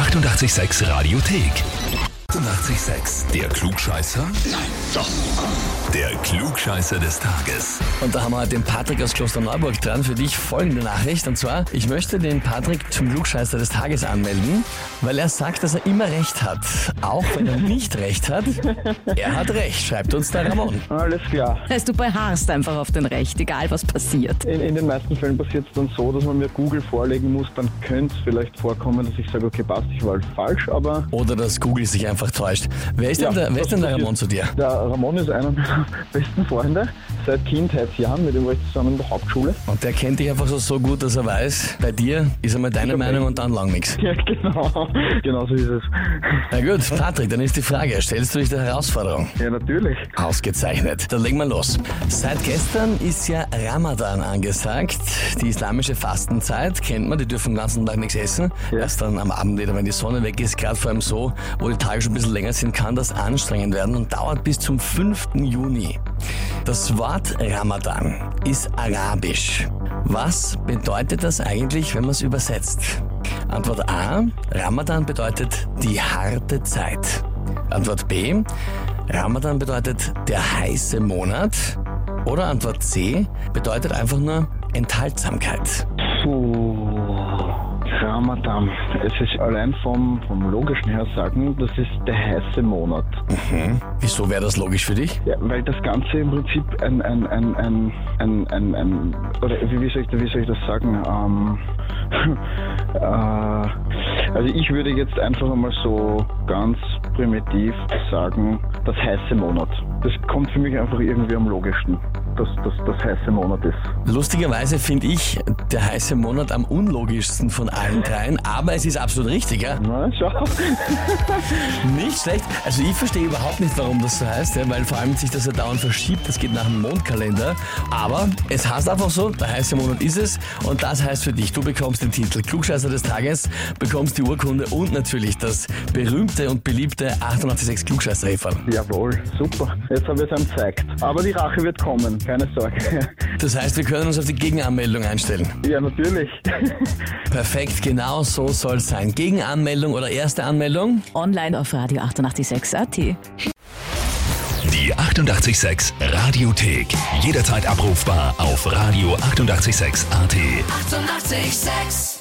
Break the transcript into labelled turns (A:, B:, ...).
A: 886 Radiothek. 886, der Klugscheißer? Nein, doch. Der Klugscheißer des Tages.
B: Und da haben wir heute den Patrick aus Klosterneuburg dran. Für dich folgende Nachricht. Und zwar, ich möchte den Patrick zum Klugscheißer des Tages anmelden, weil er sagt, dass er immer recht hat. Auch wenn er nicht recht hat. Er hat recht, schreibt uns der Ramon.
C: Alles klar.
D: Heißt, du beharrst einfach auf den Recht, egal was passiert.
C: In, in den meisten Fällen passiert es dann so, dass man mir Google vorlegen muss. Dann könnte es vielleicht vorkommen, dass ich sage, okay, passt, ich war halt falsch, aber
B: Oder dass Google sich einfach täuscht. Wer ist
C: Ja,
B: denn der, wer ist denn der. Ramon zu dir?
C: der Ramon ist einer meiner besten Freunde seit Kindheitsjahren. Mit dem war ich zusammen in der Hauptschule.
B: Und der kennt dich einfach so, so gut, dass er weiß, bei dir ist einmal deine Meinung und dann lang nichts.
C: Ja, genau. Genau so ist es.
B: Na gut, Patrick, dann ist die Frage, stellst du dich der Herausforderung?
C: Ja, natürlich.
B: Ausgezeichnet. Dann legen wir los. Seit gestern ist ja Ramadan angesagt. Die islamische Fastenzeit kennt man, die dürfen den ganzen Tag nichts essen.
C: Ja.
B: Erst dann am Abend wieder, wenn die Sonne weg ist, gerade vor allem so, wo die Tage ein bisschen länger sind, kann das anstrengend werden und dauert bis zum 5. Juni. Das Wort Ramadan ist arabisch. Was bedeutet das eigentlich, wenn man es übersetzt? Antwort A. Ramadan bedeutet die harte Zeit. Antwort B. Ramadan bedeutet der heiße Monat. Oder Antwort C bedeutet einfach nur Enthaltsamkeit.
C: Puh. Ramadan. Es ist allein vom, vom logischen her sagen, das ist der heiße Monat.
B: Wieso wäre das logisch für dich?
C: Ja, weil das Ganze im Prinzip ein, ein, ein, ein, ein, ein, ein oder wie soll ich, wie soll ich das sagen? Ähm, äh, also ich würde jetzt einfach einmal so ganz primitiv sagen, das heiße Monat. Das kommt für mich einfach irgendwie am logischsten, dass das das heiße Monat ist.
B: Lustigerweise finde ich der heiße Monat am unlogischsten von allen dreien, aber es ist absolut richtig, ja?
C: Na, schau.
B: Nicht schlecht. Also ich verstehe überhaupt nicht, warum das so heißt, ja, weil vor allem sich das ja dauernd verschiebt. Das geht nach dem Mondkalender. Aber es heißt einfach so, der heiße Monat ist es. Und das heißt für dich, du bekommst den Titel Klugscheißer des Tages, bekommst die Urkunde und natürlich das berühmte und beliebte 886 klugscheißer -Häferl.
C: Jawohl, super. Jetzt habe ich es ihm gezeigt. Aber die Rache wird kommen, keine Sorge.
B: Das heißt, wir können uns auf die Gegenanmeldung einstellen.
C: ja, natürlich.
B: Perfekt, genau so soll es sein. Gegenanmeldung oder erste Anmeldung?
D: Online auf Radio 886 AT.
A: Die 886 Radiothek. Jederzeit abrufbar auf radio886.at. 886!
E: 886